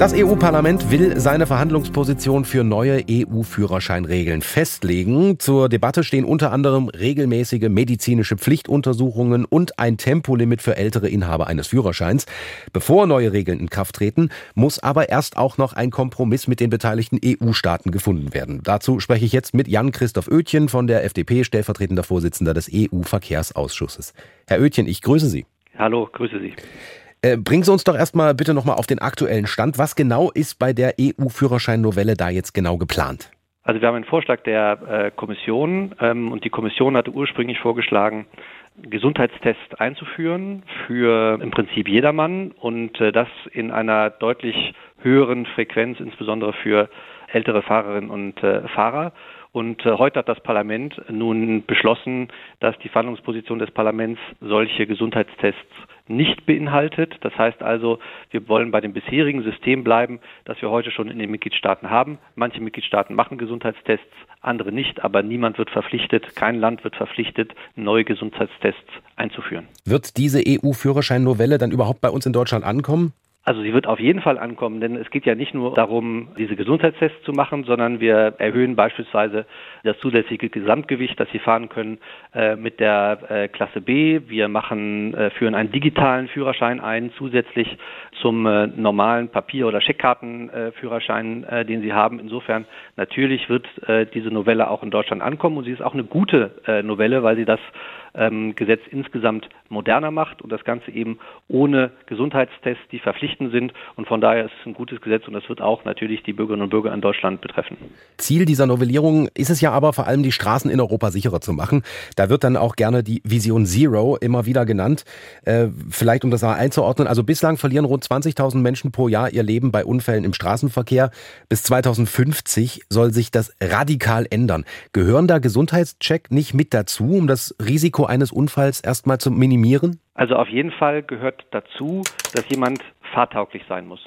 Das EU-Parlament will seine Verhandlungsposition für neue EU-Führerscheinregeln festlegen. Zur Debatte stehen unter anderem regelmäßige medizinische Pflichtuntersuchungen und ein Tempolimit für ältere Inhaber eines Führerscheins. Bevor neue Regeln in Kraft treten, muss aber erst auch noch ein Kompromiss mit den beteiligten EU-Staaten gefunden werden. Dazu spreche ich jetzt mit Jan-Christoph Oetjen von der FDP, stellvertretender Vorsitzender des EU-Verkehrsausschusses. Herr Oetjen, ich grüße Sie. Hallo, grüße Sie. Äh, bringen Sie uns doch erstmal bitte nochmal auf den aktuellen Stand. Was genau ist bei der EU-Führerschein-Novelle da jetzt genau geplant? Also wir haben einen Vorschlag der äh, Kommission ähm, und die Kommission hatte ursprünglich vorgeschlagen, Gesundheitstests einzuführen für im Prinzip jedermann und äh, das in einer deutlich höheren Frequenz, insbesondere für ältere Fahrerinnen und äh, Fahrer. Und äh, heute hat das Parlament nun beschlossen, dass die Verhandlungsposition des Parlaments solche Gesundheitstests nicht beinhaltet. Das heißt also, wir wollen bei dem bisherigen System bleiben, das wir heute schon in den Mitgliedstaaten haben. Manche Mitgliedstaaten machen Gesundheitstests, andere nicht, aber niemand wird verpflichtet, kein Land wird verpflichtet, neue Gesundheitstests einzuführen. Wird diese EU-Führerschein-Novelle dann überhaupt bei uns in Deutschland ankommen? Also sie wird auf jeden Fall ankommen, denn es geht ja nicht nur darum, diese Gesundheitstests zu machen, sondern wir erhöhen beispielsweise das zusätzliche Gesamtgewicht, das Sie fahren können, äh, mit der äh, Klasse B. Wir machen, äh, führen einen digitalen Führerschein ein, zusätzlich zum äh, normalen Papier- oder Scheckkartenführerschein, äh, den Sie haben. Insofern natürlich wird äh, diese Novelle auch in Deutschland ankommen und sie ist auch eine gute Novelle, weil sie das ähm, Gesetz insgesamt moderner macht und das Ganze eben ohne Gesundheitstests, die verpflichtend sind. Und von daher ist es ein gutes Gesetz und das wird auch natürlich die Bürgerinnen und Bürger in Deutschland betreffen. Ziel dieser Novellierung ist es ja aber vor allem, die Straßen in Europa sicherer zu machen. Da wird dann auch gerne die Vision Zero immer wieder genannt. Äh, vielleicht um das mal einzuordnen. Also bislang verlieren rund 20.000 Menschen pro Jahr ihr Leben bei Unfällen im Straßenverkehr. Bis 2050 soll sich das radikal ändern. Gehören da Gesundheitscheck nicht mit dazu, um das Risiko Risiko eines Unfalls erstmal zu minimieren? Also auf jeden Fall gehört dazu, dass jemand fahrtauglich sein muss.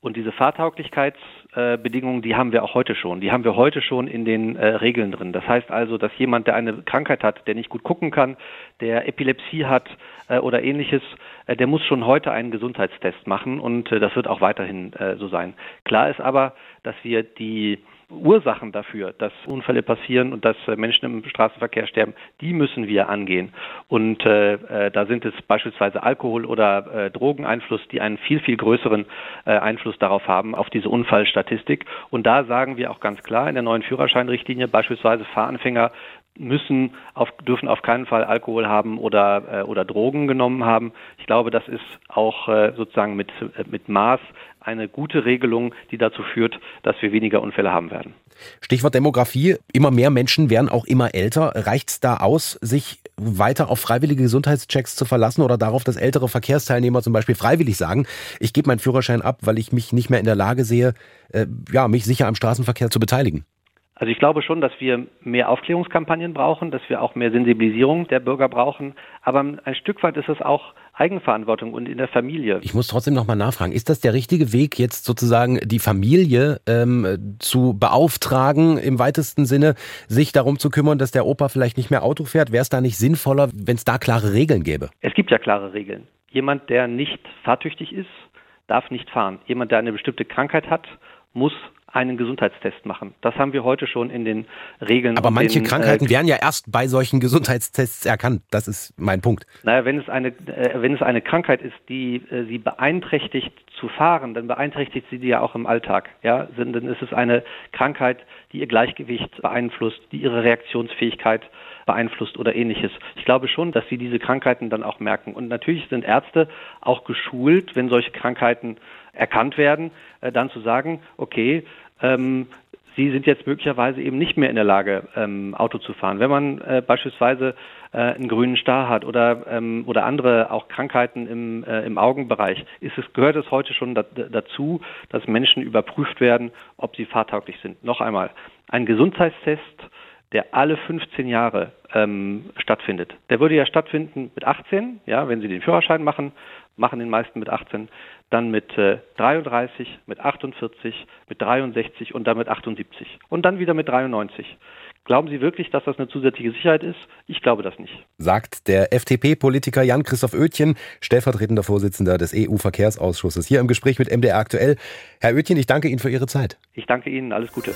Und diese Fahrtauglichkeitsbedingungen, die haben wir auch heute schon. Die haben wir heute schon in den äh, Regeln drin. Das heißt also, dass jemand, der eine Krankheit hat, der nicht gut gucken kann, der Epilepsie hat äh, oder ähnliches, äh, der muss schon heute einen Gesundheitstest machen und das wird auch weiterhin so sein. Klar ist aber, dass wir die Ursachen dafür, dass Unfälle passieren und dass äh, Menschen im Straßenverkehr sterben, die müssen wir angehen. Und äh, äh, da sind es beispielsweise Alkohol oder äh, Drogeneinfluss, die einen viel, viel größeren äh, Einfluss darauf haben, auf diese Unfallstatistik. Und da sagen wir auch ganz klar in der neuen Führerscheinrichtlinie, beispielsweise Fahranfänger müssen auf, dürfen auf keinen Fall Alkohol haben oder, äh, oder Drogen genommen haben. Ich glaube, das ist auch äh, sozusagen mit, äh, mit Maß eine gute Regelung, die dazu führt, dass wir weniger Unfälle haben werden. Stichwort Demografie. Immer mehr Menschen werden auch immer älter. Reicht es da aus, sich weiter auf freiwillige Gesundheitschecks zu verlassen oder darauf, dass ältere Verkehrsteilnehmer zum Beispiel freiwillig sagen, ich gebe meinen Führerschein ab, weil ich mich nicht mehr in der Lage sehe, äh, ja, mich sicher am Straßenverkehr zu beteiligen? Also ich glaube schon, dass wir mehr Aufklärungskampagnen brauchen, dass wir auch mehr Sensibilisierung der Bürger brauchen. Aber ein Stück weit ist es auch Eigenverantwortung und in der Familie. Ich muss trotzdem nochmal nachfragen, ist das der richtige Weg, jetzt sozusagen die Familie ähm, zu beauftragen, im weitesten Sinne, sich darum zu kümmern, dass der Opa vielleicht nicht mehr Auto fährt? Wäre es da nicht sinnvoller, wenn es da klare Regeln gäbe? Es gibt ja klare Regeln. Jemand, der nicht fahrtüchtig ist, darf nicht fahren. Jemand, der eine bestimmte Krankheit hat, muss einen Gesundheitstest machen. Das haben wir heute schon in den Regeln. Aber manche den, äh, Krankheiten äh, werden ja erst bei solchen Gesundheitstests erkannt. Das ist mein Punkt. Naja, wenn es eine, äh, wenn es eine Krankheit ist, die äh, sie beeinträchtigt zu fahren, dann beeinträchtigt sie die ja auch im Alltag. Ja, dann ist es eine Krankheit, die ihr Gleichgewicht beeinflusst, die ihre Reaktionsfähigkeit beeinflusst oder ähnliches. Ich glaube schon, dass sie diese Krankheiten dann auch merken. Und natürlich sind Ärzte auch geschult, wenn solche Krankheiten erkannt werden, äh, dann zu sagen, okay, ähm, Sie sind jetzt möglicherweise eben nicht mehr in der Lage, ähm, Auto zu fahren. Wenn man äh, beispielsweise äh, einen grünen Star hat oder, ähm, oder andere auch Krankheiten im, äh, im Augenbereich, ist es, gehört es heute schon da, dazu, dass Menschen überprüft werden, ob sie fahrtauglich sind. Noch einmal, ein Gesundheitstest, der alle 15 Jahre ähm, stattfindet. Der würde ja stattfinden mit 18, ja, wenn Sie den Führerschein machen, machen den meisten mit 18 dann mit äh, 33, mit 48, mit 63 und dann mit 78 und dann wieder mit 93. Glauben Sie wirklich, dass das eine zusätzliche Sicherheit ist? Ich glaube das nicht. Sagt der FDP-Politiker Jan-Christoph Oetjen, stellvertretender Vorsitzender des EU-Verkehrsausschusses, hier im Gespräch mit MDR aktuell. Herr Oetjen, ich danke Ihnen für Ihre Zeit. Ich danke Ihnen. Alles Gute.